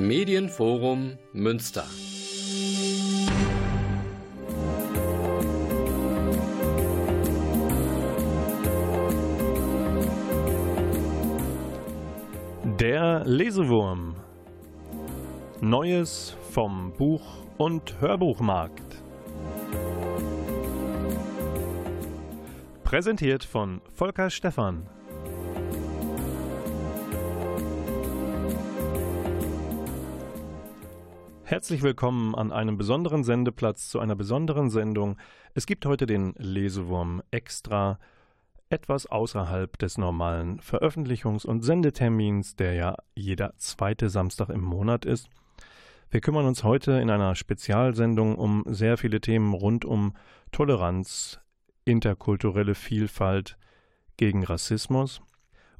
Medienforum Münster. Der Lesewurm. Neues vom Buch- und Hörbuchmarkt. Präsentiert von Volker Stephan. Herzlich willkommen an einem besonderen Sendeplatz zu einer besonderen Sendung. Es gibt heute den Lesewurm extra etwas außerhalb des normalen Veröffentlichungs- und Sendetermins, der ja jeder zweite Samstag im Monat ist. Wir kümmern uns heute in einer Spezialsendung um sehr viele Themen rund um Toleranz, interkulturelle Vielfalt gegen Rassismus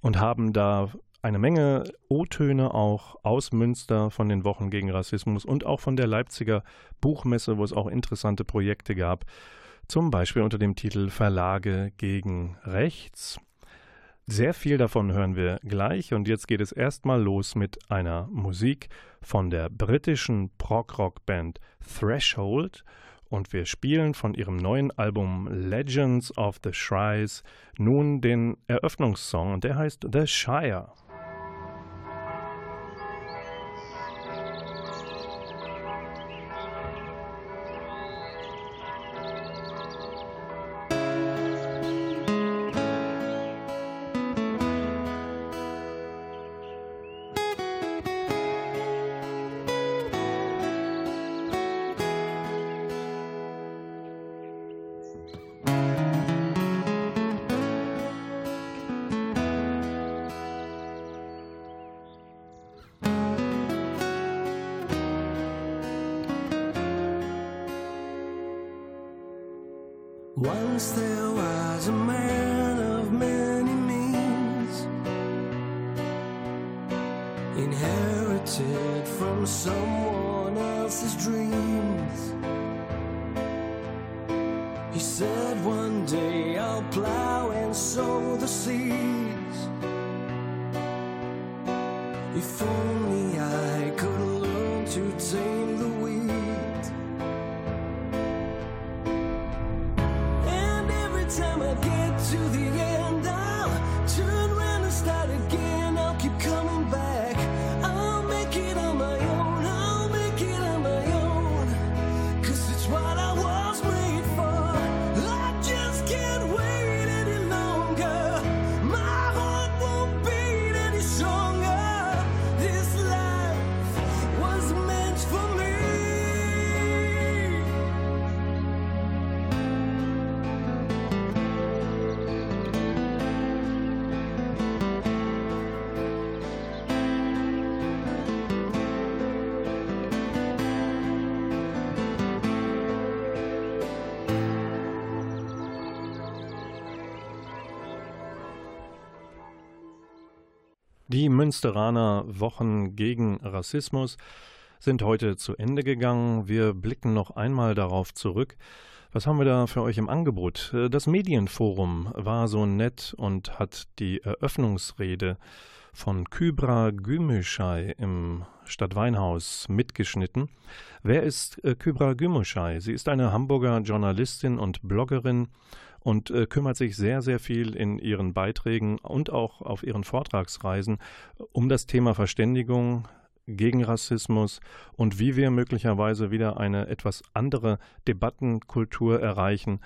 und haben da eine Menge O-Töne auch aus Münster von den Wochen gegen Rassismus und auch von der Leipziger Buchmesse, wo es auch interessante Projekte gab, zum Beispiel unter dem Titel Verlage gegen Rechts. Sehr viel davon hören wir gleich und jetzt geht es erstmal los mit einer Musik von der britischen Prog-Rock-Band Threshold und wir spielen von ihrem neuen Album Legends of the Shries nun den Eröffnungssong und der heißt The Shire. Once there was a man of many means, inherited from someone else's dreams. He said, One day I'll plow and sow the seeds. If only Die Münsteraner Wochen gegen Rassismus sind heute zu Ende gegangen. Wir blicken noch einmal darauf zurück. Was haben wir da für euch im Angebot? Das Medienforum war so nett und hat die Eröffnungsrede von Kybra Gümüşay im Stadtweinhaus mitgeschnitten. Wer ist äh, Kybra Gümüşay? Sie ist eine Hamburger Journalistin und Bloggerin und äh, kümmert sich sehr, sehr viel in ihren Beiträgen und auch auf ihren Vortragsreisen um das Thema Verständigung gegen Rassismus und wie wir möglicherweise wieder eine etwas andere Debattenkultur erreichen.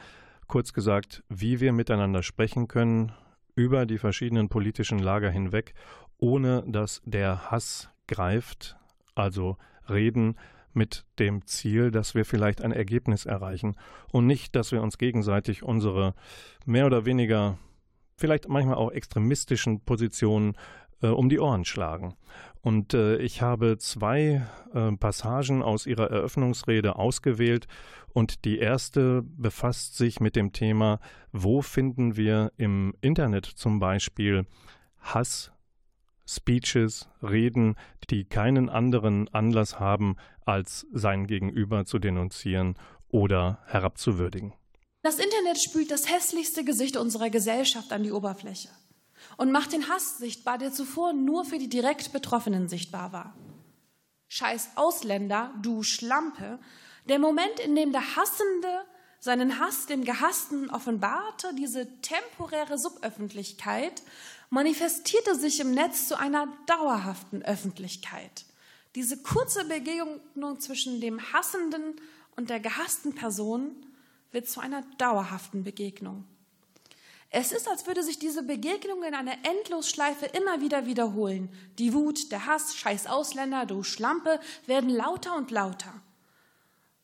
Kurz gesagt, wie wir miteinander sprechen können über die verschiedenen politischen Lager hinweg, ohne dass der Hass greift, also reden mit dem Ziel, dass wir vielleicht ein Ergebnis erreichen und nicht, dass wir uns gegenseitig unsere mehr oder weniger vielleicht manchmal auch extremistischen Positionen äh, um die Ohren schlagen. Und äh, ich habe zwei äh, Passagen aus ihrer Eröffnungsrede ausgewählt und die erste befasst sich mit dem Thema, wo finden wir im Internet zum Beispiel Hass, Speeches, Reden, die keinen anderen Anlass haben, als sein Gegenüber zu denunzieren oder herabzuwürdigen. Das Internet spült das hässlichste Gesicht unserer Gesellschaft an die Oberfläche und macht den Hass sichtbar, der zuvor nur für die direkt Betroffenen sichtbar war. Scheiß Ausländer, du Schlampe, der Moment, in dem der Hassende seinen Hass dem Gehassten offenbarte, diese temporäre Suböffentlichkeit, manifestierte sich im Netz zu einer dauerhaften Öffentlichkeit. Diese kurze Begegnung zwischen dem Hassenden und der gehassten Person wird zu einer dauerhaften Begegnung. Es ist, als würde sich diese Begegnung in einer Endlosschleife immer wieder wiederholen. Die Wut, der Hass, scheiß Ausländer, du Schlampe werden lauter und lauter.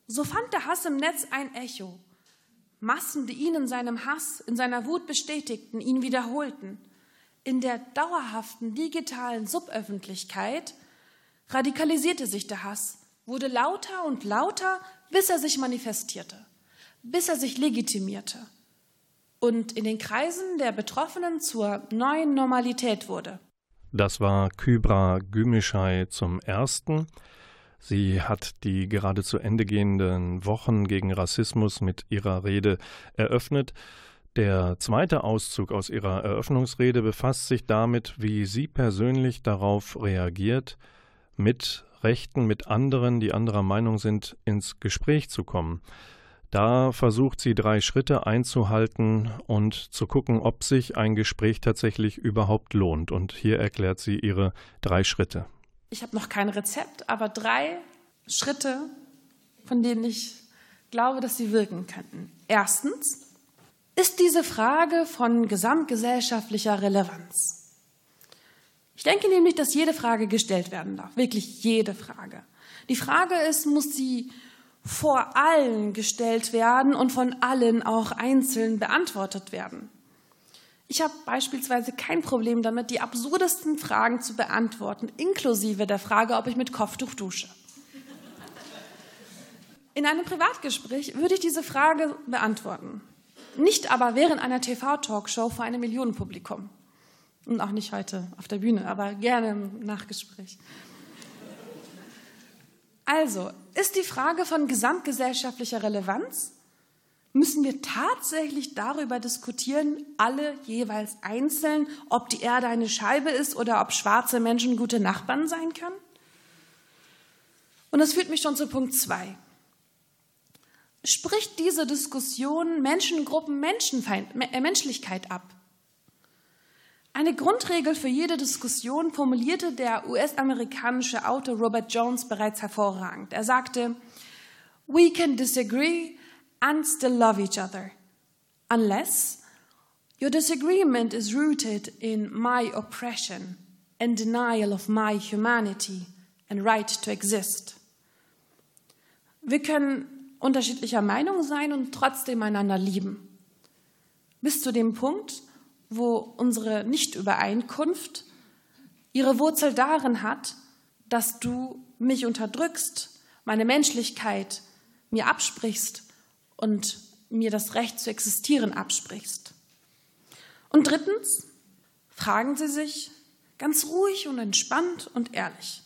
So fand der Hass im Netz ein Echo. Massen, die ihn in seinem Hass, in seiner Wut bestätigten, ihn wiederholten. In der dauerhaften digitalen Suböffentlichkeit radikalisierte sich der Hass, wurde lauter und lauter, bis er sich manifestierte, bis er sich legitimierte und in den Kreisen der Betroffenen zur neuen Normalität wurde. Das war Kybra Gümüşay zum Ersten. Sie hat die gerade zu Ende gehenden Wochen gegen Rassismus mit ihrer Rede eröffnet. Der zweite Auszug aus ihrer Eröffnungsrede befasst sich damit, wie sie persönlich darauf reagiert, mit Rechten, mit anderen, die anderer Meinung sind, ins Gespräch zu kommen. Da versucht sie drei Schritte einzuhalten und zu gucken, ob sich ein Gespräch tatsächlich überhaupt lohnt. Und hier erklärt sie ihre drei Schritte. Ich habe noch kein Rezept, aber drei Schritte, von denen ich glaube, dass sie wirken könnten. Erstens ist diese Frage von gesamtgesellschaftlicher Relevanz. Ich denke nämlich, dass jede Frage gestellt werden darf, wirklich jede Frage. Die Frage ist, muss sie vor allen gestellt werden und von allen auch einzeln beantwortet werden. Ich habe beispielsweise kein Problem damit, die absurdesten Fragen zu beantworten, inklusive der Frage, ob ich mit Kopftuch dusche. In einem Privatgespräch würde ich diese Frage beantworten. Nicht aber während einer TV-Talkshow vor einem Millionenpublikum. Und auch nicht heute auf der Bühne, aber gerne im Nachgespräch. Also, ist die Frage von gesamtgesellschaftlicher Relevanz? Müssen wir tatsächlich darüber diskutieren, alle jeweils einzeln, ob die Erde eine Scheibe ist oder ob schwarze Menschen gute Nachbarn sein können? Und das führt mich schon zu Punkt zwei. Spricht diese Diskussion Menschengruppen Menschenfeind, äh, Menschlichkeit ab? Eine Grundregel für jede Diskussion formulierte der US-amerikanische Autor Robert Jones bereits hervorragend. Er sagte, We can disagree and still love each other, unless your disagreement is rooted in my oppression and denial of my humanity and right to exist. Wir können unterschiedlicher Meinung sein und trotzdem einander lieben. Bis zu dem Punkt, wo unsere Nichtübereinkunft ihre Wurzel darin hat, dass du mich unterdrückst, meine Menschlichkeit mir absprichst und mir das Recht zu existieren absprichst. Und drittens fragen Sie sich ganz ruhig und entspannt und ehrlich,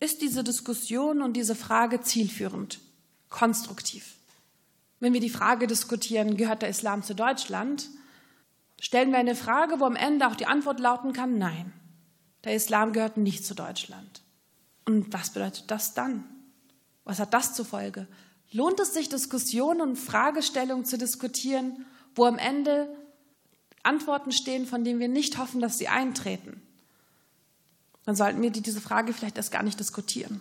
ist diese Diskussion und diese Frage zielführend, konstruktiv? Wenn wir die Frage diskutieren, gehört der Islam zu Deutschland, Stellen wir eine Frage, wo am Ende auch die Antwort lauten kann, nein, der Islam gehört nicht zu Deutschland. Und was bedeutet das dann? Was hat das zur Folge? Lohnt es sich, Diskussionen und Fragestellungen zu diskutieren, wo am Ende Antworten stehen, von denen wir nicht hoffen, dass sie eintreten? Dann sollten wir diese Frage vielleicht erst gar nicht diskutieren.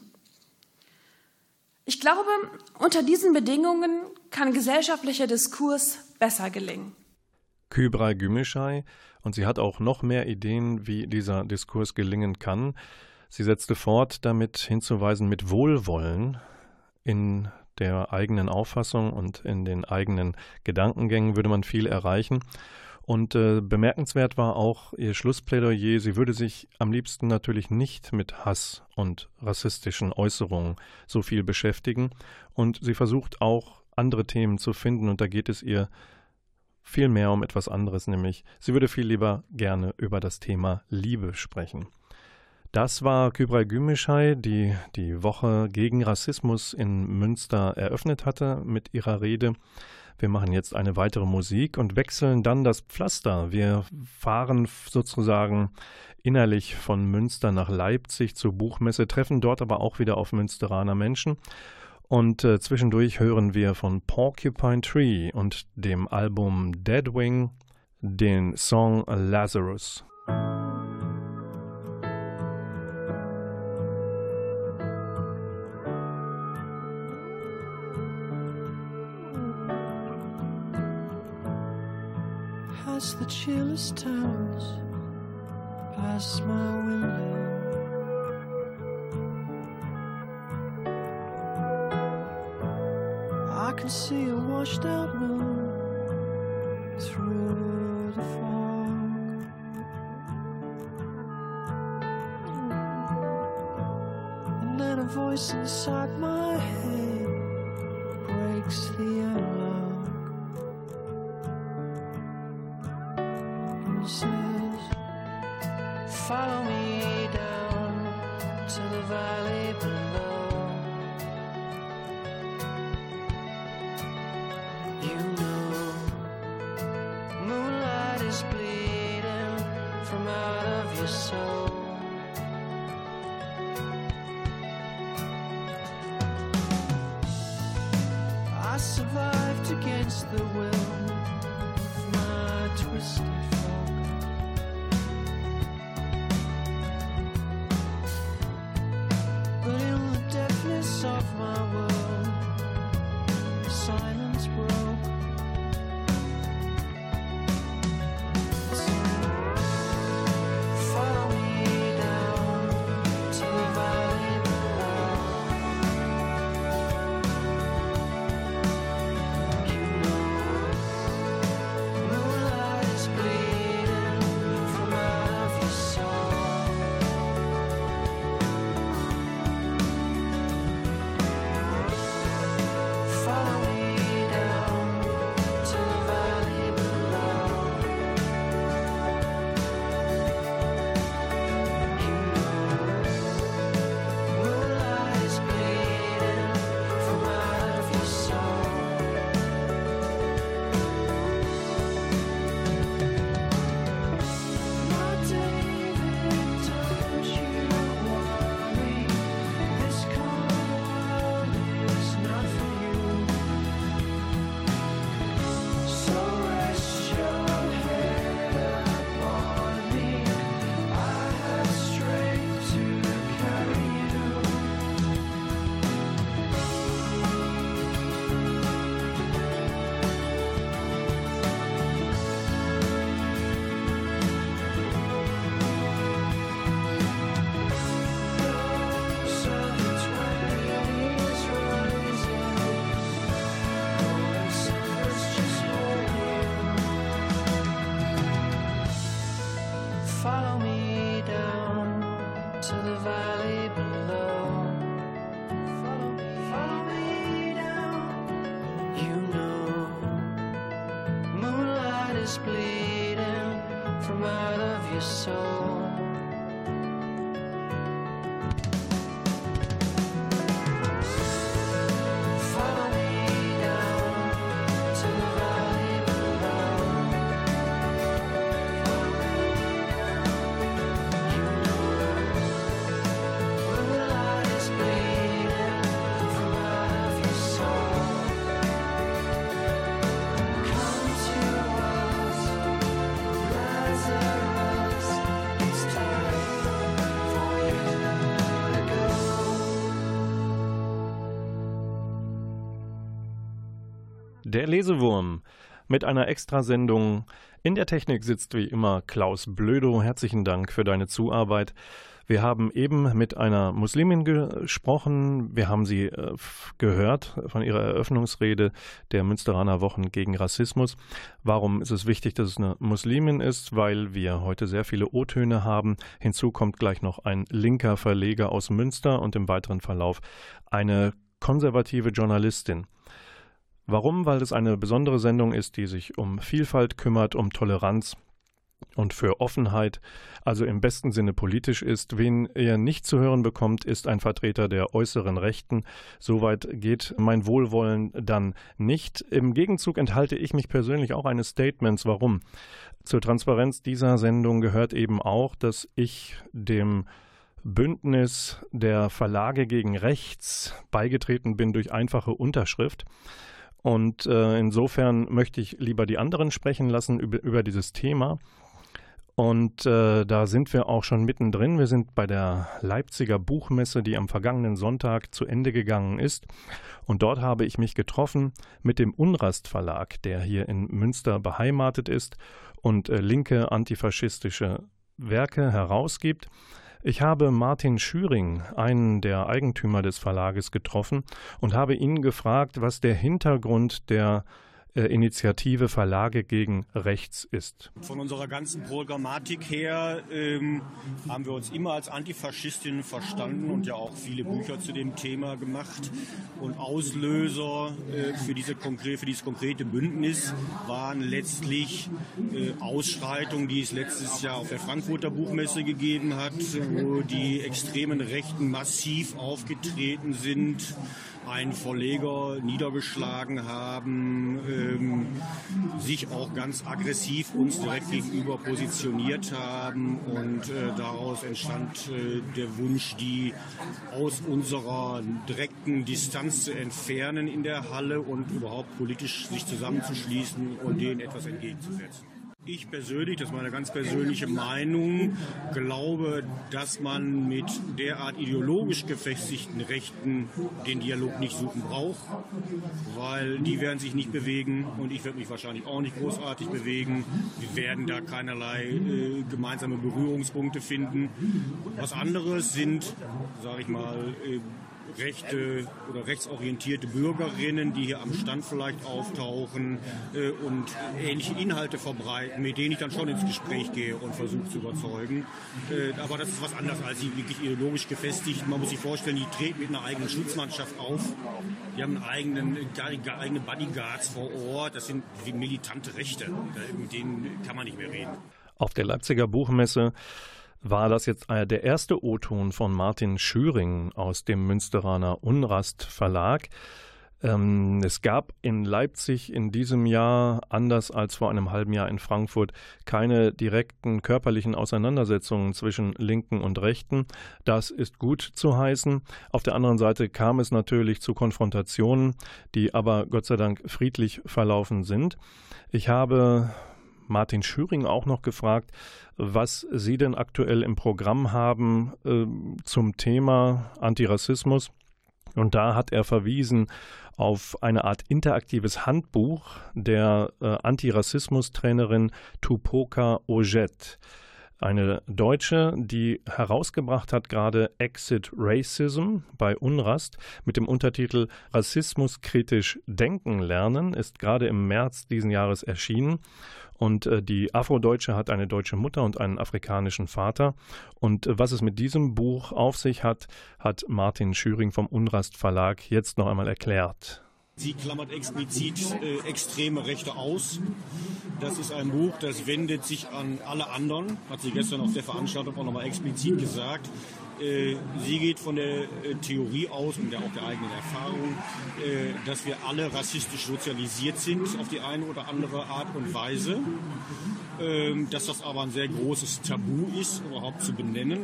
Ich glaube, unter diesen Bedingungen kann gesellschaftlicher Diskurs besser gelingen. Kybra Gümüşay und sie hat auch noch mehr Ideen, wie dieser Diskurs gelingen kann. Sie setzte fort, damit hinzuweisen, mit Wohlwollen in der eigenen Auffassung und in den eigenen Gedankengängen würde man viel erreichen. Und äh, bemerkenswert war auch ihr Schlussplädoyer, sie würde sich am liebsten natürlich nicht mit Hass und rassistischen Äußerungen so viel beschäftigen. Und sie versucht auch andere Themen zu finden und da geht es ihr viel mehr um etwas anderes, nämlich sie würde viel lieber gerne über das Thema Liebe sprechen. Das war Kübra Gümüşay, die die Woche gegen Rassismus in Münster eröffnet hatte mit ihrer Rede. Wir machen jetzt eine weitere Musik und wechseln dann das Pflaster. Wir fahren sozusagen innerlich von Münster nach Leipzig zur Buchmesse, treffen dort aber auch wieder auf Münsteraner Menschen. Und äh, zwischendurch hören wir von Porcupine Tree und dem Album Deadwing den Song Lazarus. The chillest towns, past my window. I can see a washed out moon through the fog. And then a voice inside my head I survived against the will of my twisted Der Lesewurm mit einer Extrasendung. In der Technik sitzt wie immer Klaus Blödo. Herzlichen Dank für deine Zuarbeit. Wir haben eben mit einer Muslimin gesprochen. Wir haben sie äh, gehört von ihrer Eröffnungsrede der Münsteraner Wochen gegen Rassismus. Warum ist es wichtig, dass es eine Muslimin ist? Weil wir heute sehr viele O-Töne haben. Hinzu kommt gleich noch ein linker Verleger aus Münster und im weiteren Verlauf eine konservative Journalistin. Warum? Weil es eine besondere Sendung ist, die sich um Vielfalt kümmert, um Toleranz und für Offenheit, also im besten Sinne politisch ist. Wen er nicht zu hören bekommt, ist ein Vertreter der äußeren Rechten. Soweit geht mein Wohlwollen dann nicht. Im Gegenzug enthalte ich mich persönlich auch eines Statements. Warum? Zur Transparenz dieser Sendung gehört eben auch, dass ich dem Bündnis der Verlage gegen Rechts beigetreten bin durch einfache Unterschrift. Und äh, insofern möchte ich lieber die anderen sprechen lassen über, über dieses Thema. Und äh, da sind wir auch schon mittendrin. Wir sind bei der Leipziger Buchmesse, die am vergangenen Sonntag zu Ende gegangen ist. Und dort habe ich mich getroffen mit dem Unrast Verlag, der hier in Münster beheimatet ist und äh, linke antifaschistische Werke herausgibt. Ich habe Martin Schüring, einen der Eigentümer des Verlages, getroffen und habe ihn gefragt, was der Hintergrund der Initiative Verlage gegen Rechts ist. Von unserer ganzen Programmatik her ähm, haben wir uns immer als Antifaschistinnen verstanden und ja auch viele Bücher zu dem Thema gemacht. Und Auslöser äh, für, diese für dieses konkrete Bündnis waren letztlich äh, Ausschreitungen, die es letztes Jahr auf der Frankfurter Buchmesse gegeben hat, wo die extremen Rechten massiv aufgetreten sind einen Verleger niedergeschlagen haben, ähm, sich auch ganz aggressiv uns direkt gegenüber positioniert haben und äh, daraus entstand äh, der Wunsch, die aus unserer direkten Distanz zu entfernen in der Halle und überhaupt politisch sich zusammenzuschließen und denen etwas entgegenzusetzen. Ich persönlich, das ist meine ganz persönliche Meinung, glaube, dass man mit derart ideologisch gefestigten Rechten den Dialog nicht suchen braucht, weil die werden sich nicht bewegen und ich werde mich wahrscheinlich auch nicht großartig bewegen. Wir werden da keinerlei äh, gemeinsame Berührungspunkte finden. Was anderes sind, sage ich mal, äh, rechte oder rechtsorientierte Bürgerinnen, die hier am Stand vielleicht auftauchen äh, und ähnliche Inhalte verbreiten, mit denen ich dann schon ins Gespräch gehe und versuche zu überzeugen. Äh, aber das ist was anderes als sie wirklich ideologisch gefestigt. Man muss sich vorstellen, die treten mit einer eigenen Schutzmannschaft auf. Die haben einen eigenen, eigene Bodyguards vor Ort. Das sind militante Rechte. Mit denen kann man nicht mehr reden. Auf der Leipziger Buchmesse war das jetzt der erste O-Ton von Martin Schüring aus dem Münsteraner Unrast Verlag. Ähm, es gab in Leipzig in diesem Jahr, anders als vor einem halben Jahr in Frankfurt, keine direkten körperlichen Auseinandersetzungen zwischen Linken und Rechten. Das ist gut zu heißen. Auf der anderen Seite kam es natürlich zu Konfrontationen, die aber Gott sei Dank friedlich verlaufen sind. Ich habe Martin Schüring auch noch gefragt, was Sie denn aktuell im Programm haben äh, zum Thema Antirassismus. Und da hat er verwiesen auf eine Art interaktives Handbuch der äh, Antirassismus-Trainerin Tupoka Ojet. Eine Deutsche, die herausgebracht hat gerade Exit Racism bei Unrast mit dem Untertitel Rassismus kritisch denken lernen, ist gerade im März diesen Jahres erschienen. Und äh, die Afrodeutsche hat eine deutsche Mutter und einen afrikanischen Vater. Und äh, was es mit diesem Buch auf sich hat, hat Martin Schüring vom Unrast Verlag jetzt noch einmal erklärt. Sie klammert explizit äh, extreme Rechte aus. Das ist ein Buch, das wendet sich an alle anderen, hat sie gestern auf der Veranstaltung auch nochmal explizit gesagt. Äh, sie geht von der äh, Theorie aus und der, auch der eigenen Erfahrung, äh, dass wir alle rassistisch sozialisiert sind auf die eine oder andere Art und Weise. Ähm, dass das aber ein sehr großes Tabu ist, überhaupt zu benennen,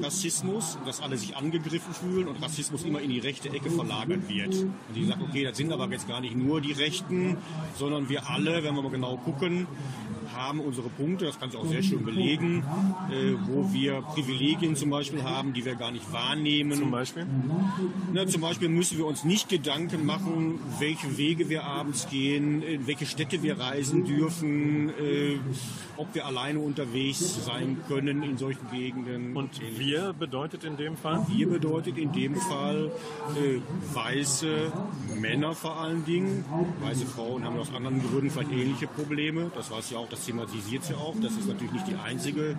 Rassismus, dass alle sich angegriffen fühlen und Rassismus immer in die rechte Ecke verlagert wird. Und die sagt, okay, das sind aber jetzt gar nicht nur die Rechten, sondern wir alle, wenn wir mal genau gucken, haben unsere Punkte, das kann sie auch sehr schön belegen, äh, wo wir Privilegien zum Beispiel haben, die wir gar nicht wahrnehmen. Zum Beispiel? Na, zum Beispiel müssen wir uns nicht Gedanken machen, welche Wege wir abends gehen, in welche Städte wir reisen dürfen, äh, ob wir alleine unterwegs sein können in solchen Gegenden. Und wir bedeutet in dem Fall? Wir bedeutet in dem Fall äh, weiße Männer vor allen Dingen. Weiße Frauen haben aus anderen Gründen vielleicht ähnliche Probleme. Das weiß ja auch das das thematisiert sie auch, dass es natürlich nicht die einzige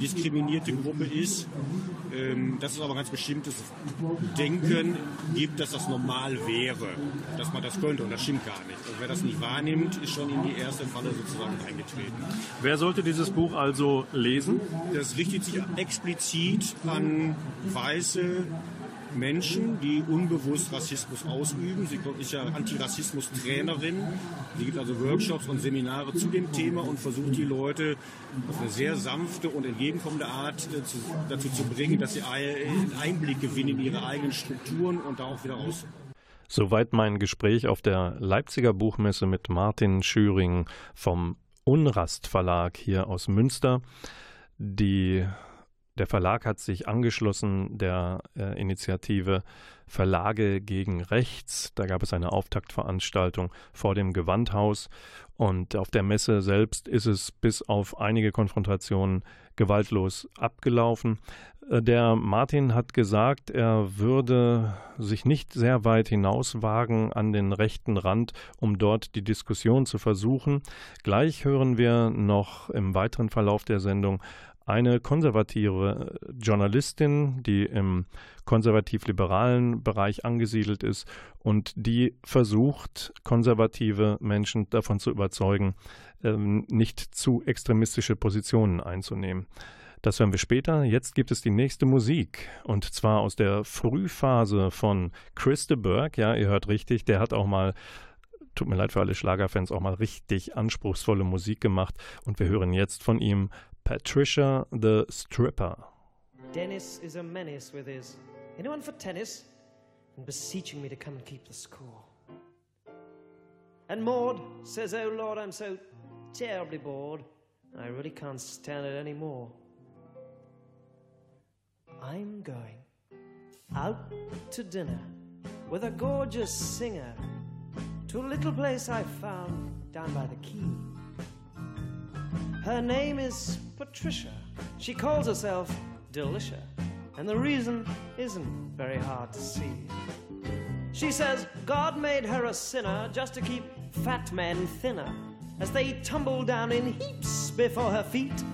diskriminierte Gruppe ist, ähm, dass es aber ganz bestimmtes Denken gibt, dass das normal wäre, dass man das könnte und das stimmt gar nicht. Und wer das nicht wahrnimmt, ist schon in die erste Falle sozusagen eingetreten. Wer sollte dieses Buch also lesen? Das richtet sich explizit an weiße Menschen, die unbewusst Rassismus ausüben. Sie ist ja Antirassismus-Trainerin. Sie gibt also Workshops und Seminare zu dem Thema und versucht die Leute auf eine sehr sanfte und entgegenkommende Art äh, zu, dazu zu bringen, dass sie einen Einblick gewinnen in ihre eigenen Strukturen und da auch wieder raus. Soweit mein Gespräch auf der Leipziger Buchmesse mit Martin Schüring vom Unrast Verlag hier aus Münster. Die der Verlag hat sich angeschlossen der äh, Initiative Verlage gegen Rechts. Da gab es eine Auftaktveranstaltung vor dem Gewandhaus und auf der Messe selbst ist es bis auf einige Konfrontationen gewaltlos abgelaufen. Äh, der Martin hat gesagt, er würde sich nicht sehr weit hinauswagen an den rechten Rand, um dort die Diskussion zu versuchen. Gleich hören wir noch im weiteren Verlauf der Sendung eine konservative Journalistin, die im konservativ-liberalen Bereich angesiedelt ist und die versucht, konservative Menschen davon zu überzeugen, ähm, nicht zu extremistische Positionen einzunehmen. Das hören wir später. Jetzt gibt es die nächste Musik und zwar aus der Frühphase von Chris de Burgh. Ja, ihr hört richtig, der hat auch mal tut mir leid für alle Schlagerfans, auch mal richtig anspruchsvolle Musik gemacht. Und wir hören jetzt von ihm Patricia the Stripper. Dennis is a menace with his anyone for tennis and beseeching me to come and keep the score. And Maud says, Oh Lord, I'm so terribly bored. I really can't stand it anymore. I'm going out to dinner with a gorgeous singer to a little place I found down by the quay. Her name is Patricia. She calls herself Delicia, and the reason isn't very hard to see. She says God made her a sinner just to keep fat men thinner as they tumble down in heaps before her feet.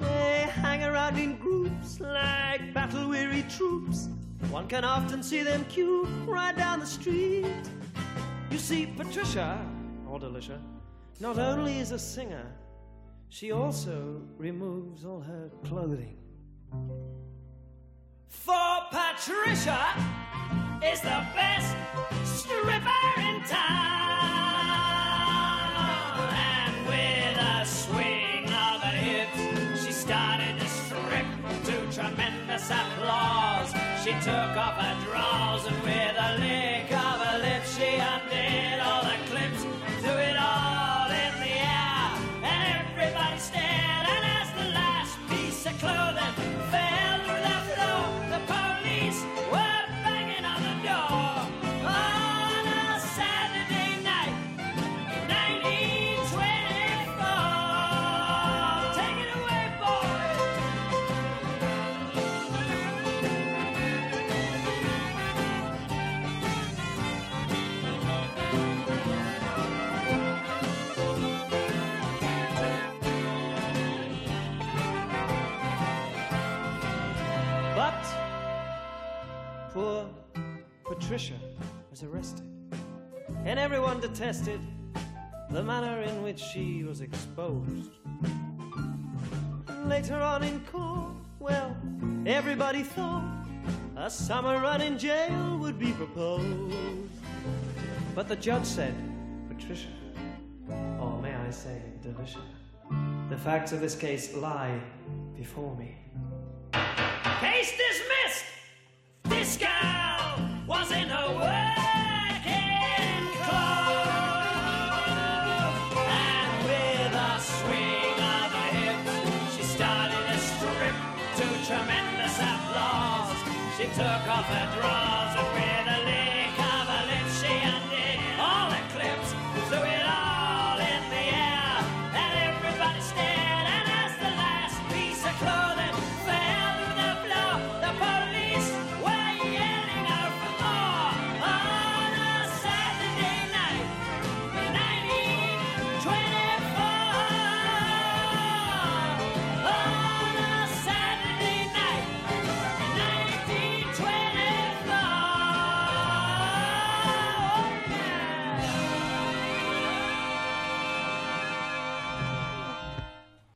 They hang around in groups like battle weary troops. One can often see them queue right down the street. You see, Patricia, or Delicia, not only is a singer, she also removes all her clothing. For Patricia is the best stripper in town. And with a swing of her hips, she started to strip to tremendous applause. She took off her drawers and with a and everyone detested the manner in which she was exposed. Later on in court, well, everybody thought a summer run in jail would be proposed. But the judge said, Patricia, or may I say, Delicia, the facts of this case lie before me. Case dismissed! This girl was in a working She took off her drawers and with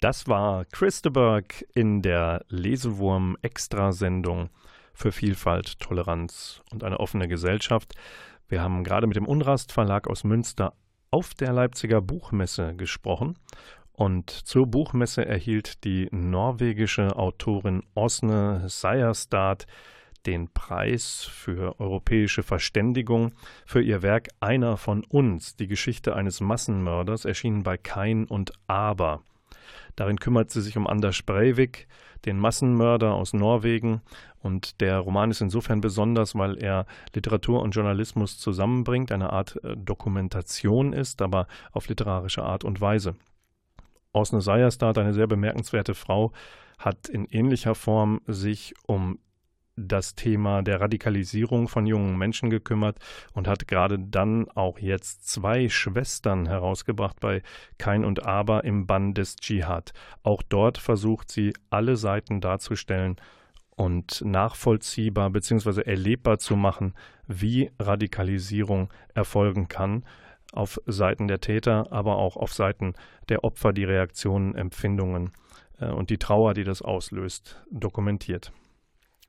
Das war Christeberg in der Lesewurm-Extrasendung für Vielfalt, Toleranz und eine offene Gesellschaft. Wir haben gerade mit dem Unrast Verlag aus Münster auf der Leipziger Buchmesse gesprochen. Und zur Buchmesse erhielt die norwegische Autorin Osne Seierstad den Preis für europäische Verständigung für ihr Werk Einer von uns, die Geschichte eines Massenmörders, erschienen bei Kein und Aber. Darin kümmert sie sich um Anders Breivik, den Massenmörder aus Norwegen. Und der Roman ist insofern besonders, weil er Literatur und Journalismus zusammenbringt, eine Art äh, Dokumentation ist, aber auf literarische Art und Weise. Osne Seierstad, eine sehr bemerkenswerte Frau, hat in ähnlicher Form sich um das Thema der Radikalisierung von jungen Menschen gekümmert und hat gerade dann auch jetzt zwei Schwestern herausgebracht bei Kein und Aber im Bann des Dschihad. Auch dort versucht sie, alle Seiten darzustellen und nachvollziehbar bzw. erlebbar zu machen, wie Radikalisierung erfolgen kann auf Seiten der Täter, aber auch auf Seiten der Opfer, die Reaktionen, Empfindungen äh, und die Trauer, die das auslöst, dokumentiert.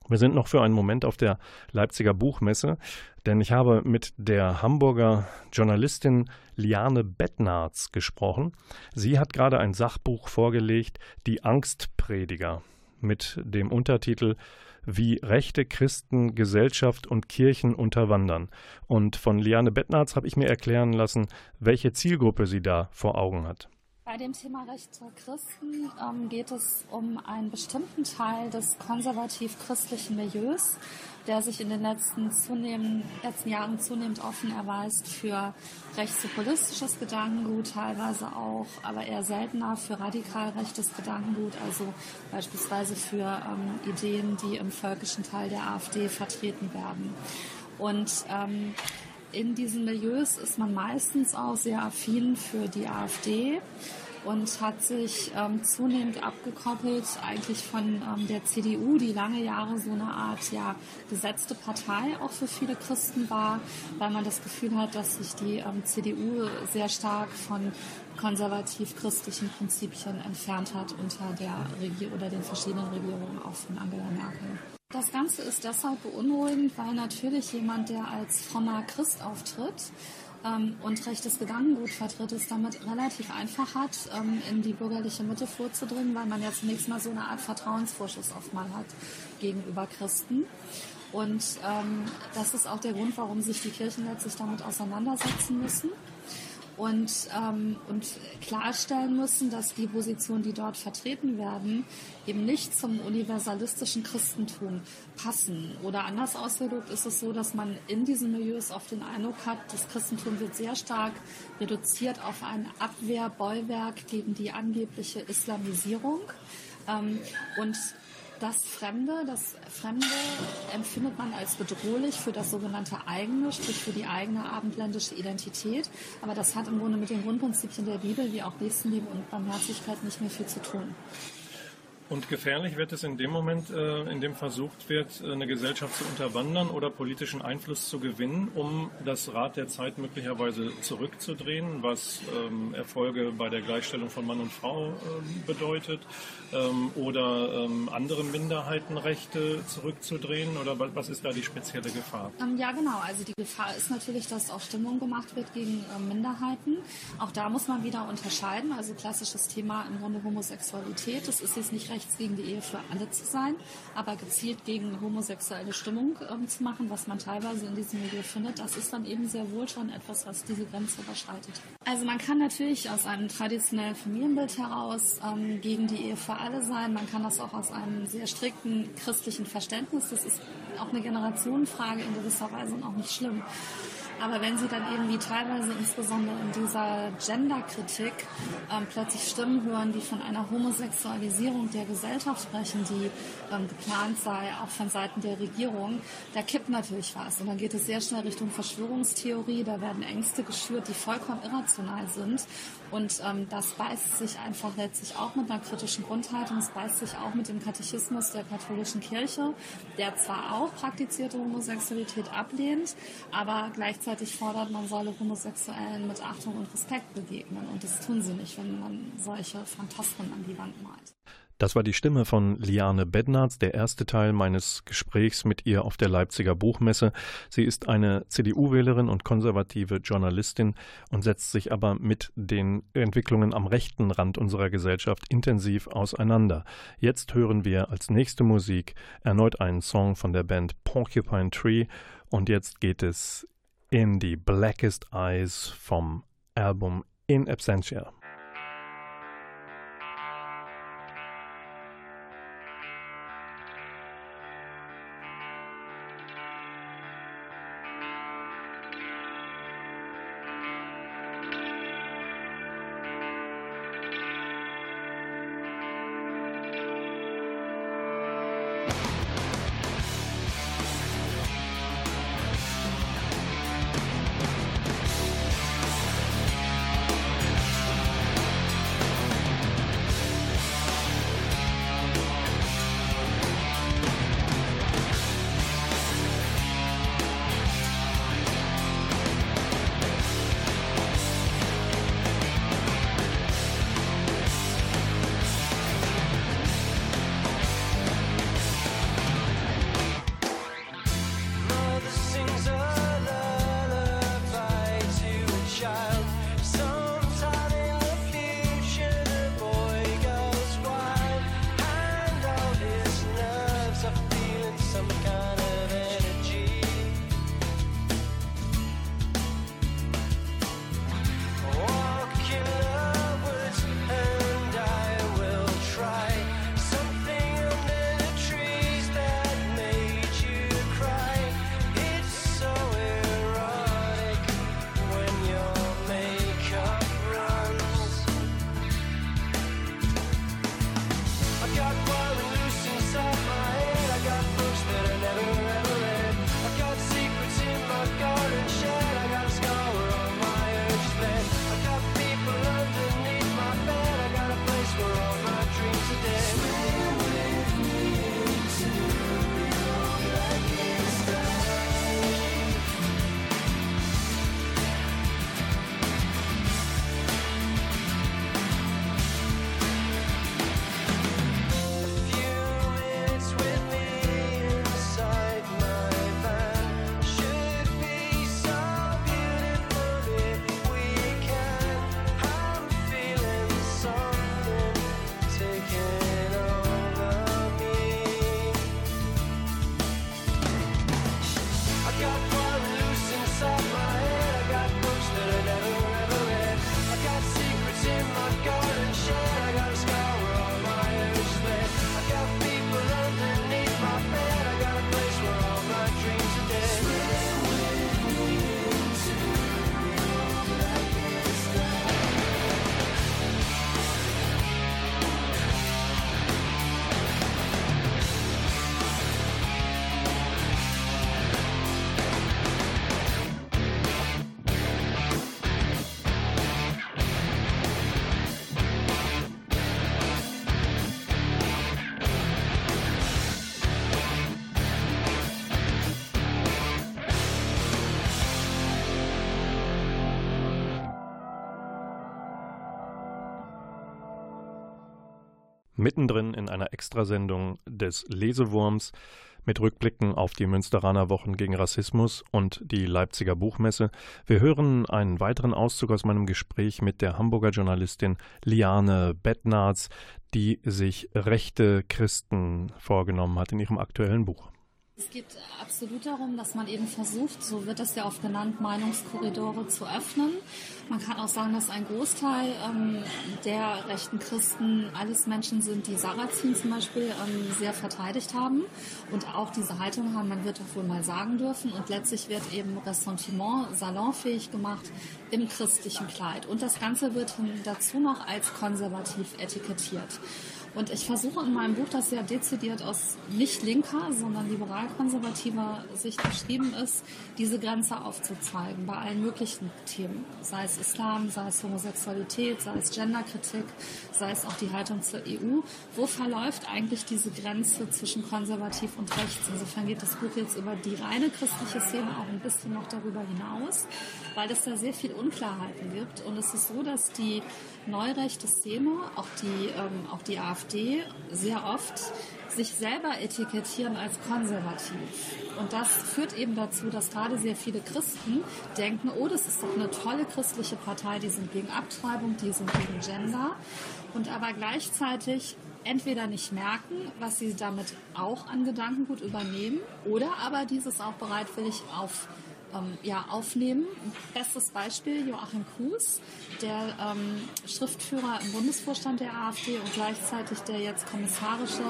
Wir sind noch für einen Moment auf der Leipziger Buchmesse, denn ich habe mit der Hamburger Journalistin Liane Bettnarz gesprochen. Sie hat gerade ein Sachbuch vorgelegt, Die Angstprediger, mit dem Untertitel Wie rechte Christen Gesellschaft und Kirchen unterwandern. Und von Liane Bettnarz habe ich mir erklären lassen, welche Zielgruppe sie da vor Augen hat. Bei dem Thema Rechte Christen ähm, geht es um einen bestimmten Teil des konservativ-christlichen Milieus, der sich in den letzten, zunehmend, letzten Jahren zunehmend offen erweist für rechtspopulistisches Gedankengut, teilweise auch, aber eher seltener für radikal rechtes Gedankengut, also beispielsweise für ähm, Ideen, die im völkischen Teil der AfD vertreten werden. Und ähm, in diesen Milieus ist man meistens auch sehr affin für die AfD und hat sich ähm, zunehmend abgekoppelt eigentlich von ähm, der CDU, die lange Jahre so eine Art ja gesetzte Partei auch für viele Christen war, weil man das Gefühl hat, dass sich die ähm, CDU sehr stark von konservativ-christlichen Prinzipien entfernt hat unter der Regierung oder den verschiedenen Regierungen auch von Angela Merkel. Das Ganze ist deshalb beunruhigend, weil natürlich jemand, der als frommer Christ auftritt ähm, und rechtes Gedankengut vertritt, es damit relativ einfach hat, ähm, in die bürgerliche Mitte vorzudringen, weil man ja zunächst mal so eine Art Vertrauensvorschuss oftmals hat gegenüber Christen. Und ähm, das ist auch der Grund, warum sich die Kirchen letztlich damit auseinandersetzen müssen und, ähm, und klarstellen müssen, dass die Positionen, die dort vertreten werden, eben nicht zum universalistischen Christentum passen. Oder anders ausgedrückt ist es so, dass man in diesen Milieus oft den Eindruck hat, das Christentum wird sehr stark reduziert auf ein Abwehrbollwerk gegen die angebliche Islamisierung. Ähm, und das Fremde, das Fremde empfindet man als bedrohlich für das sogenannte eigene, sprich für die eigene abendländische Identität. Aber das hat im Grunde mit den Grundprinzipien der Bibel wie auch Nächstenliebe und Barmherzigkeit nicht mehr viel zu tun. Und gefährlich wird es in dem Moment, äh, in dem versucht wird, eine Gesellschaft zu unterwandern oder politischen Einfluss zu gewinnen, um das Rad der Zeit möglicherweise zurückzudrehen, was ähm, Erfolge bei der Gleichstellung von Mann und Frau ähm, bedeutet, ähm, oder andere Minderheitenrechte zurückzudrehen, oder was ist da die spezielle Gefahr? ja, genau. Also die Gefahr ist natürlich, dass auch Stimmung gemacht wird gegen Minderheiten. Auch da muss man wieder unterscheiden. Also klassisches Thema im Grunde Homosexualität. Das ist jetzt nicht recht rechts gegen die Ehe für alle zu sein, aber gezielt gegen homosexuelle Stimmung ähm, zu machen, was man teilweise in diesem Milieu findet, das ist dann eben sehr wohl schon etwas, was diese Grenze überschreitet. Also man kann natürlich aus einem traditionellen Familienbild heraus ähm, gegen die Ehe für alle sein. Man kann das auch aus einem sehr strikten christlichen Verständnis. Das ist auch eine Generationenfrage in gewisser Weise und auch nicht schlimm. Aber wenn Sie dann eben wie teilweise insbesondere in dieser Genderkritik ähm, plötzlich Stimmen hören, die von einer Homosexualisierung der Gesellschaft sprechen, die ähm, geplant sei, auch von Seiten der Regierung, da kippt natürlich was. Und dann geht es sehr schnell Richtung Verschwörungstheorie, da werden Ängste geschürt, die vollkommen irrational sind. Und ähm, das beißt sich einfach letztlich auch mit einer kritischen Grundhaltung, es beißt sich auch mit dem Katechismus der katholischen Kirche, der zwar auch praktizierte Homosexualität ablehnt, aber gleichzeitig fordert, man solle Homosexuellen mit Achtung und Respekt begegnen. Und das tun sie nicht, wenn man solche Phantasmen an die Wand malt. Das war die Stimme von Liane Bednarz, der erste Teil meines Gesprächs mit ihr auf der Leipziger Buchmesse. Sie ist eine CDU-Wählerin und konservative Journalistin und setzt sich aber mit den Entwicklungen am rechten Rand unserer Gesellschaft intensiv auseinander. Jetzt hören wir als nächste Musik erneut einen Song von der Band Porcupine Tree und jetzt geht es in die Blackest Eyes vom Album In Absentia. Mittendrin in einer Extrasendung des Lesewurms mit Rückblicken auf die Münsteraner Wochen gegen Rassismus und die Leipziger Buchmesse. Wir hören einen weiteren Auszug aus meinem Gespräch mit der Hamburger Journalistin Liane Bettnarz, die sich rechte Christen vorgenommen hat in ihrem aktuellen Buch. Es geht absolut darum, dass man eben versucht, so wird das ja oft genannt, Meinungskorridore zu öffnen. Man kann auch sagen, dass ein Großteil ähm, der rechten Christen alles Menschen sind, die Sarrazin zum Beispiel ähm, sehr verteidigt haben und auch diese Haltung haben, man wird doch wohl mal sagen dürfen. Und letztlich wird eben Ressentiment salonfähig gemacht im christlichen Kleid. Und das Ganze wird dazu noch als konservativ etikettiert. Und ich versuche in meinem Buch, das sehr dezidiert aus nicht linker, sondern liberal-konservativer Sicht beschrieben ist, diese Grenze aufzuzeigen bei allen möglichen Themen. Sei es Islam, sei es Homosexualität, sei es Genderkritik, sei es auch die Haltung zur EU. Wo verläuft eigentlich diese Grenze zwischen konservativ und rechts? Insofern geht das Buch jetzt über die reine christliche Szene auch ein bisschen noch darüber hinaus, weil es da sehr viel Unklarheiten gibt. Und es ist so, dass die neurechte Szene, auch die, ähm, auch die AfD, sehr oft sich selber etikettieren als konservativ. Und das führt eben dazu, dass gerade sehr viele Christen denken, oh, das ist doch eine tolle christliche Partei, die sind gegen Abtreibung, die sind gegen Gender. Und aber gleichzeitig entweder nicht merken, was sie damit auch an Gedankengut übernehmen, oder aber dieses auch bereitwillig auf ähm, ja, aufnehmen. Bestes Beispiel Joachim Kuhs, der ähm, Schriftführer im Bundesvorstand der AfD und gleichzeitig der jetzt kommissarische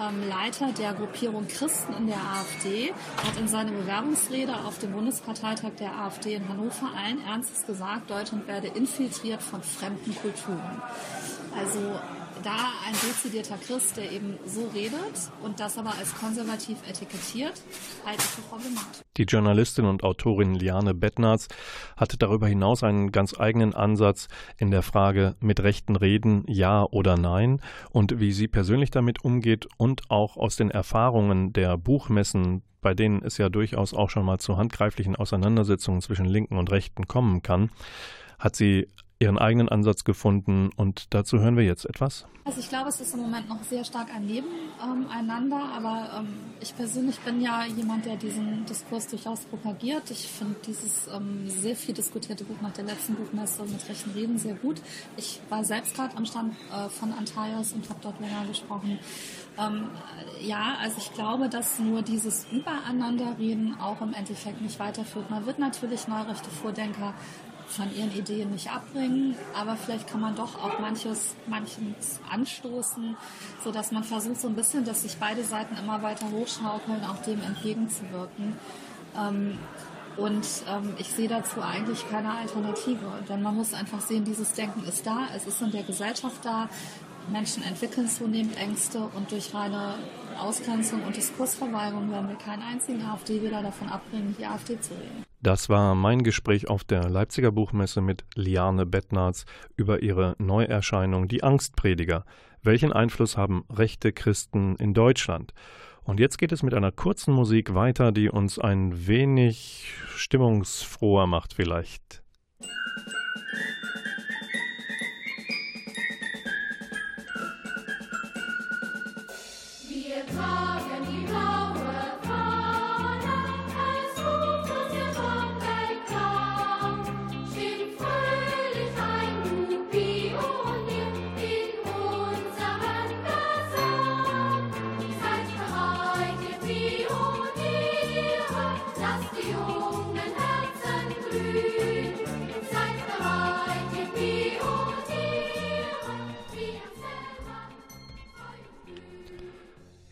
ähm, Leiter der Gruppierung Christen in der AfD, hat in seiner Bewerbungsrede auf dem Bundesparteitag der AfD in Hannover allen Ernstes gesagt, Deutschland werde infiltriert von fremden Kulturen. Also da ein dezidierter Christ, der eben so redet und das aber als konservativ etikettiert, halte ich für problematisch. Die Journalistin und Autorin Liane Bettnarz hatte darüber hinaus einen ganz eigenen Ansatz in der Frage mit rechten Reden ja oder nein und wie sie persönlich damit umgeht und auch aus den Erfahrungen der Buchmessen bei denen es ja durchaus auch schon mal zu handgreiflichen Auseinandersetzungen zwischen Linken und Rechten kommen kann, hat sie ihren eigenen Ansatz gefunden und dazu hören wir jetzt etwas. Also ich glaube, es ist im Moment noch sehr stark ein Nebeneinander, ähm, aber ähm, ich persönlich bin ja jemand, der diesen Diskurs durchaus propagiert. Ich finde dieses ähm, sehr viel diskutierte Buch nach der letzten Buchmesse mit rechten Reden sehr gut. Ich war selbst gerade am Stand äh, von Antaios und habe dort länger gesprochen. Ähm, ja, also ich glaube, dass nur dieses Übereinanderreden auch im Endeffekt nicht weiterführt. Man wird natürlich neurechte Vordenker von ihren Ideen nicht abbringen, aber vielleicht kann man doch auch manches, manches anstoßen, so dass man versucht so ein bisschen, dass sich beide Seiten immer weiter hochschaukeln, auch dem entgegenzuwirken. Ähm, und ähm, ich sehe dazu eigentlich keine Alternative. Denn man muss einfach sehen, dieses Denken ist da, es ist in der Gesellschaft da. Menschen entwickeln zunehmend Ängste und durch reine Ausgrenzung und Diskursverweigerung werden wir keinen einzigen AfD-Wähler davon abbringen, die AfD zu wählen. Das war mein Gespräch auf der Leipziger Buchmesse mit Liane Bettnarz über ihre Neuerscheinung Die Angstprediger. Welchen Einfluss haben rechte Christen in Deutschland? Und jetzt geht es mit einer kurzen Musik weiter, die uns ein wenig stimmungsfroher macht vielleicht.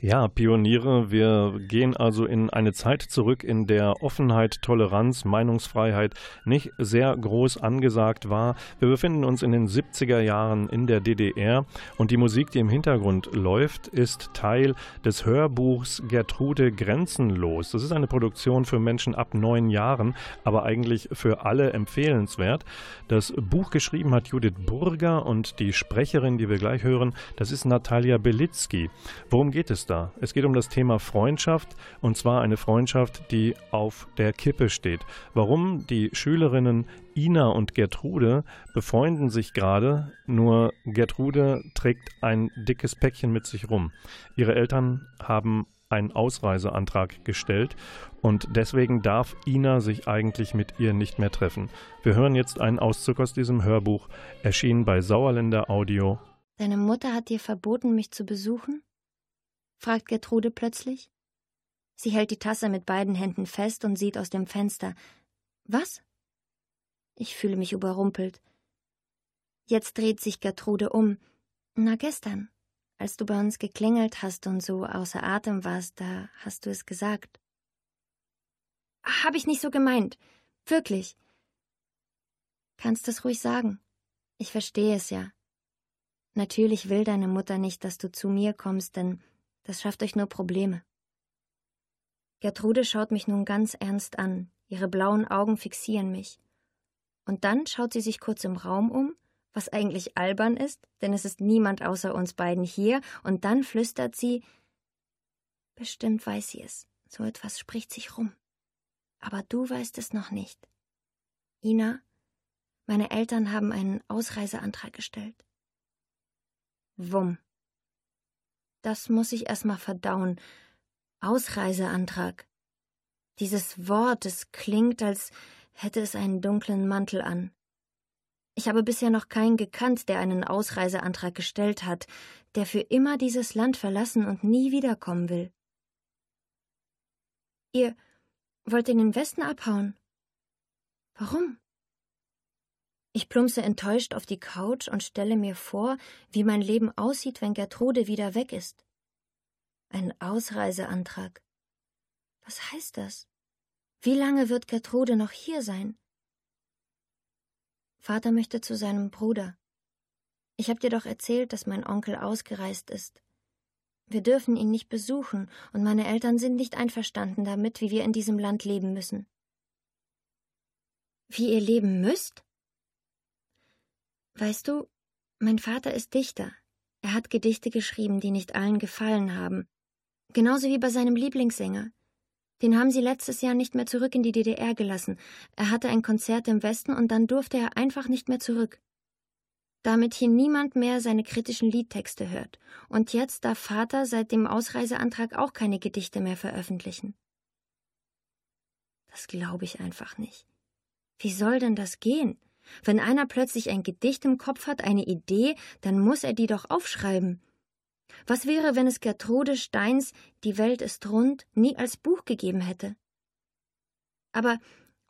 Ja, Pioniere, wir gehen also in eine Zeit zurück, in der Offenheit, Toleranz, Meinungsfreiheit nicht sehr groß angesagt war. Wir befinden uns in den 70er Jahren in der DDR und die Musik, die im Hintergrund läuft, ist Teil des Hörbuchs Gertrude Grenzenlos. Das ist eine Produktion für Menschen ab neun Jahren, aber eigentlich für alle empfehlenswert. Das Buch geschrieben hat Judith Burger und die Sprecherin, die wir gleich hören, das ist Natalia Belitzky. Worum geht es da? Es geht um das Thema Freundschaft und zwar eine Freundschaft, die auf der Kippe steht. Warum die Schülerinnen Ina und Gertrude befreunden sich gerade, nur Gertrude trägt ein dickes Päckchen mit sich rum. Ihre Eltern haben einen Ausreiseantrag gestellt und deswegen darf Ina sich eigentlich mit ihr nicht mehr treffen. Wir hören jetzt einen Auszug aus diesem Hörbuch, erschienen bei Sauerländer Audio Deine Mutter hat dir verboten, mich zu besuchen? Fragt Gertrude plötzlich. Sie hält die Tasse mit beiden Händen fest und sieht aus dem Fenster. Was? Ich fühle mich überrumpelt. Jetzt dreht sich Gertrude um. Na, gestern, als du bei uns geklingelt hast und so außer Atem warst, da hast du es gesagt. Hab ich nicht so gemeint. Wirklich. Kannst es ruhig sagen. Ich verstehe es ja. Natürlich will deine Mutter nicht, dass du zu mir kommst, denn das schafft euch nur Probleme. Gertrude schaut mich nun ganz ernst an, ihre blauen Augen fixieren mich. Und dann schaut sie sich kurz im Raum um, was eigentlich albern ist, denn es ist niemand außer uns beiden hier, und dann flüstert sie Bestimmt weiß sie es, so etwas spricht sich rum. Aber du weißt es noch nicht. Ina, meine Eltern haben einen Ausreiseantrag gestellt. Wumm. Das muss ich erst mal verdauen. Ausreiseantrag. Dieses Wort, es klingt, als hätte es einen dunklen Mantel an. Ich habe bisher noch keinen gekannt, der einen Ausreiseantrag gestellt hat, der für immer dieses Land verlassen und nie wiederkommen will. Ihr wollt in den Westen abhauen? Warum? Ich plumpse enttäuscht auf die Couch und stelle mir vor, wie mein Leben aussieht, wenn Gertrude wieder weg ist. Ein Ausreiseantrag. Was heißt das? Wie lange wird Gertrude noch hier sein? Vater möchte zu seinem Bruder. Ich hab dir doch erzählt, dass mein Onkel ausgereist ist. Wir dürfen ihn nicht besuchen, und meine Eltern sind nicht einverstanden damit, wie wir in diesem Land leben müssen. Wie ihr leben müsst? Weißt du, mein Vater ist Dichter. Er hat Gedichte geschrieben, die nicht allen gefallen haben. Genauso wie bei seinem Lieblingssänger. Den haben sie letztes Jahr nicht mehr zurück in die DDR gelassen. Er hatte ein Konzert im Westen und dann durfte er einfach nicht mehr zurück. Damit hier niemand mehr seine kritischen Liedtexte hört. Und jetzt darf Vater seit dem Ausreiseantrag auch keine Gedichte mehr veröffentlichen. Das glaube ich einfach nicht. Wie soll denn das gehen? Wenn einer plötzlich ein Gedicht im Kopf hat, eine Idee, dann muss er die doch aufschreiben. Was wäre, wenn es Gertrude Steins Die Welt ist rund nie als Buch gegeben hätte? Aber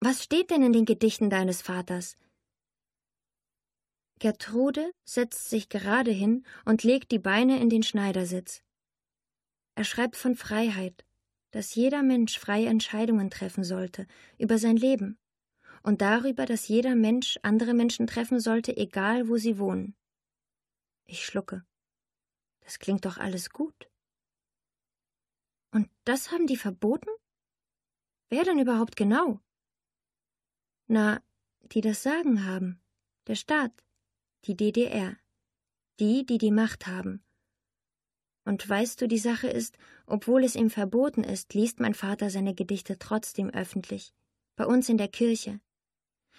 was steht denn in den Gedichten deines Vaters? Gertrude setzt sich gerade hin und legt die Beine in den Schneidersitz. Er schreibt von Freiheit, dass jeder Mensch freie Entscheidungen treffen sollte über sein Leben und darüber, dass jeder Mensch andere Menschen treffen sollte, egal wo sie wohnen. Ich schlucke. Das klingt doch alles gut. Und das haben die verboten? Wer denn überhaupt genau? Na, die das Sagen haben. Der Staat. Die DDR. Die, die die Macht haben. Und weißt du, die Sache ist, obwohl es ihm verboten ist, liest mein Vater seine Gedichte trotzdem öffentlich. Bei uns in der Kirche.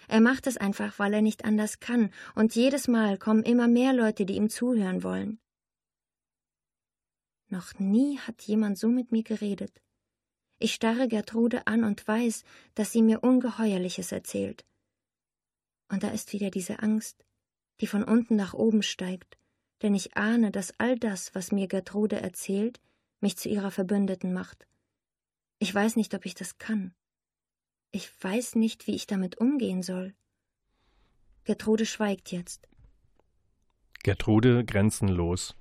Er macht es einfach, weil er nicht anders kann, und jedes Mal kommen immer mehr Leute, die ihm zuhören wollen. Noch nie hat jemand so mit mir geredet. Ich starre Gertrude an und weiß, dass sie mir Ungeheuerliches erzählt. Und da ist wieder diese Angst, die von unten nach oben steigt, denn ich ahne, dass all das, was mir Gertrude erzählt, mich zu ihrer Verbündeten macht. Ich weiß nicht, ob ich das kann. Ich weiß nicht, wie ich damit umgehen soll. Gertrude schweigt jetzt. Gertrude grenzenlos.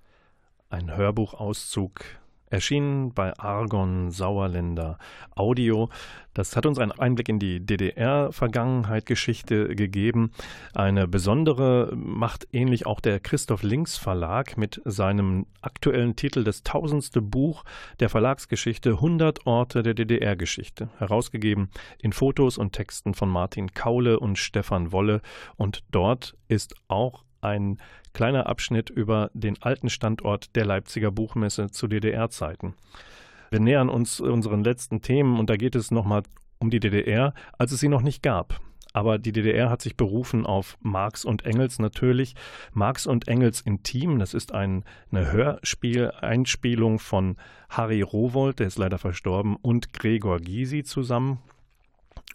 Ein Hörbuchauszug erschienen bei Argon Sauerländer Audio. Das hat uns einen Einblick in die DDR-Vergangenheit, Geschichte gegeben. Eine besondere macht ähnlich auch der Christoph Links Verlag mit seinem aktuellen Titel Das tausendste Buch der Verlagsgeschichte 100 Orte der DDR-Geschichte. Herausgegeben in Fotos und Texten von Martin Kaule und Stefan Wolle. Und dort ist auch ein kleiner Abschnitt über den alten Standort der Leipziger Buchmesse zu DDR-Zeiten. Wir nähern uns unseren letzten Themen und da geht es nochmal um die DDR, als es sie noch nicht gab. Aber die DDR hat sich berufen auf Marx und Engels natürlich. Marx und Engels Intim, das ist ein, eine Hörspiel-Einspielung von Harry Rowold, der ist leider verstorben, und Gregor Gysi zusammen.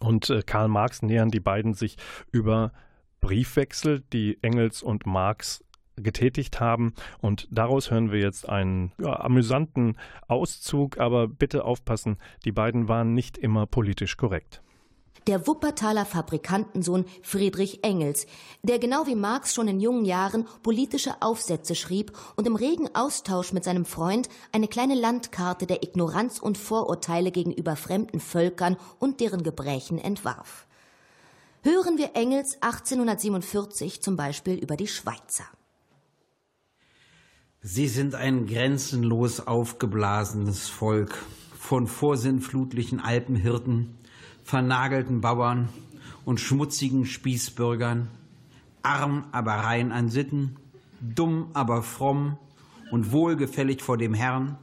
Und äh, Karl Marx nähern die beiden sich über Briefwechsel, die Engels und Marx getätigt haben. Und daraus hören wir jetzt einen ja, amüsanten Auszug, aber bitte aufpassen, die beiden waren nicht immer politisch korrekt. Der Wuppertaler Fabrikantensohn Friedrich Engels, der genau wie Marx schon in jungen Jahren politische Aufsätze schrieb und im regen Austausch mit seinem Freund eine kleine Landkarte der Ignoranz und Vorurteile gegenüber fremden Völkern und deren Gebrechen entwarf. Hören wir Engels 1847 zum Beispiel über die Schweizer. Sie sind ein grenzenlos aufgeblasenes Volk von vorsinnflutlichen Alpenhirten, vernagelten Bauern und schmutzigen Spießbürgern, arm aber rein an Sitten, dumm aber fromm und wohlgefällig vor dem Herrn,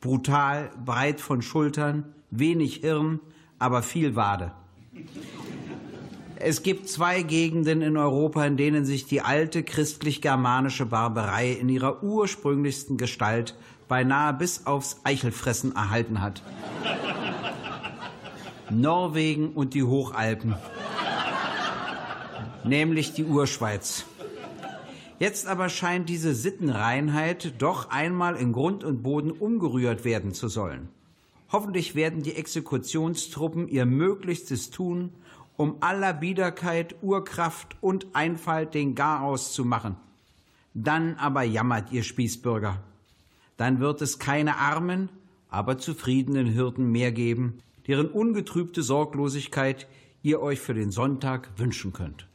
brutal, breit von Schultern, wenig Hirn, aber viel Wade. Es gibt zwei Gegenden in Europa, in denen sich die alte christlich-germanische Barbarei in ihrer ursprünglichsten Gestalt beinahe bis aufs Eichelfressen erhalten hat. Norwegen und die Hochalpen, nämlich die Urschweiz. Jetzt aber scheint diese Sittenreinheit doch einmal in Grund und Boden umgerührt werden zu sollen. Hoffentlich werden die Exekutionstruppen ihr Möglichstes tun, um aller Biederkeit, Urkraft und Einfalt den Garaus zu machen. Dann aber jammert ihr Spießbürger. Dann wird es keine armen, aber zufriedenen Hirten mehr geben, deren ungetrübte Sorglosigkeit ihr euch für den Sonntag wünschen könnt.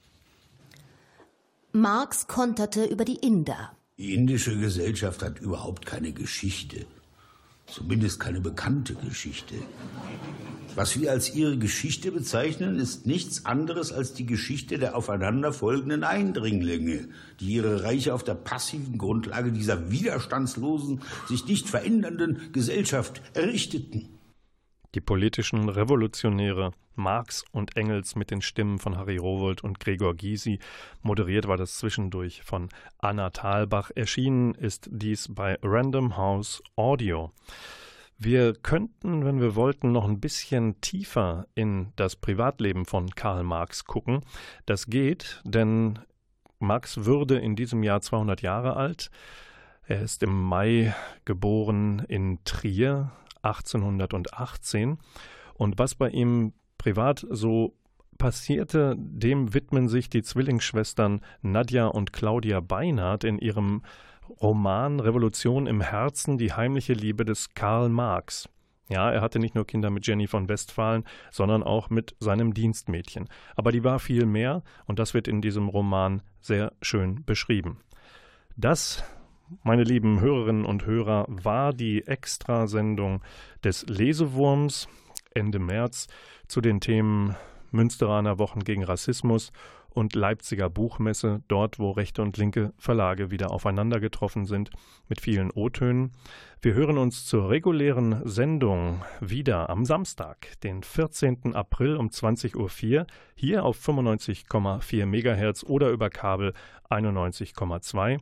Marx konterte über die Inder. Die indische Gesellschaft hat überhaupt keine Geschichte. Zumindest keine bekannte Geschichte. Was wir als ihre Geschichte bezeichnen, ist nichts anderes als die Geschichte der aufeinanderfolgenden Eindringlinge, die ihre Reiche auf der passiven Grundlage dieser widerstandslosen, sich nicht verändernden Gesellschaft errichteten. Die politischen Revolutionäre Marx und Engels mit den Stimmen von Harry Rowold und Gregor Gysi. Moderiert war das zwischendurch von Anna Thalbach. Erschienen ist dies bei Random House Audio. Wir könnten, wenn wir wollten, noch ein bisschen tiefer in das Privatleben von Karl Marx gucken. Das geht, denn Marx würde in diesem Jahr 200 Jahre alt. Er ist im Mai geboren in Trier 1818 und was bei ihm privat so passierte, dem widmen sich die Zwillingsschwestern Nadja und Claudia Beinhardt in ihrem Roman Revolution im Herzen, die heimliche Liebe des Karl Marx. Ja, er hatte nicht nur Kinder mit Jenny von Westphalen, sondern auch mit seinem Dienstmädchen. Aber die war viel mehr und das wird in diesem Roman sehr schön beschrieben. Das, meine lieben Hörerinnen und Hörer, war die Extrasendung des Lesewurms Ende März zu den Themen Münsteraner Wochen gegen Rassismus und Leipziger Buchmesse, dort wo rechte und linke Verlage wieder aufeinander getroffen sind, mit vielen O-Tönen. Wir hören uns zur regulären Sendung wieder am Samstag, den 14. April um 20.04 Uhr, hier auf 95,4 MHz oder über Kabel 91,2.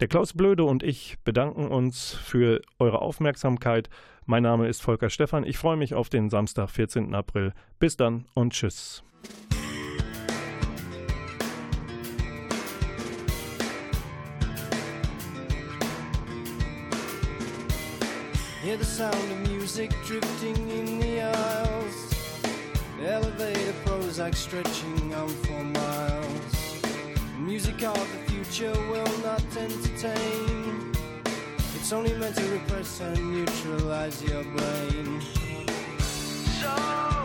Der Klaus Blöde und ich bedanken uns für eure Aufmerksamkeit. Mein Name ist Volker Stephan. Ich freue mich auf den Samstag, 14. April. Bis dann und tschüss. Hear the sound of music drifting in the aisles. Elevator Prozac stretching on for miles. Music of the future will not entertain. It's only meant to repress and neutralize your brain. So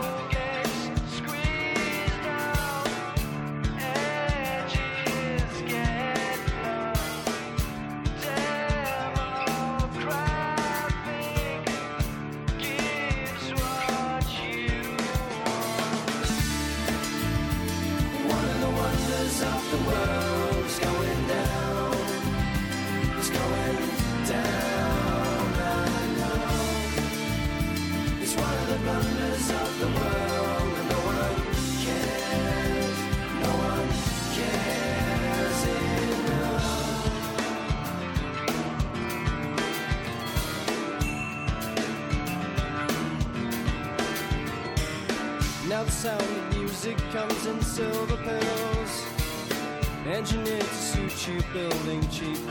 building cheap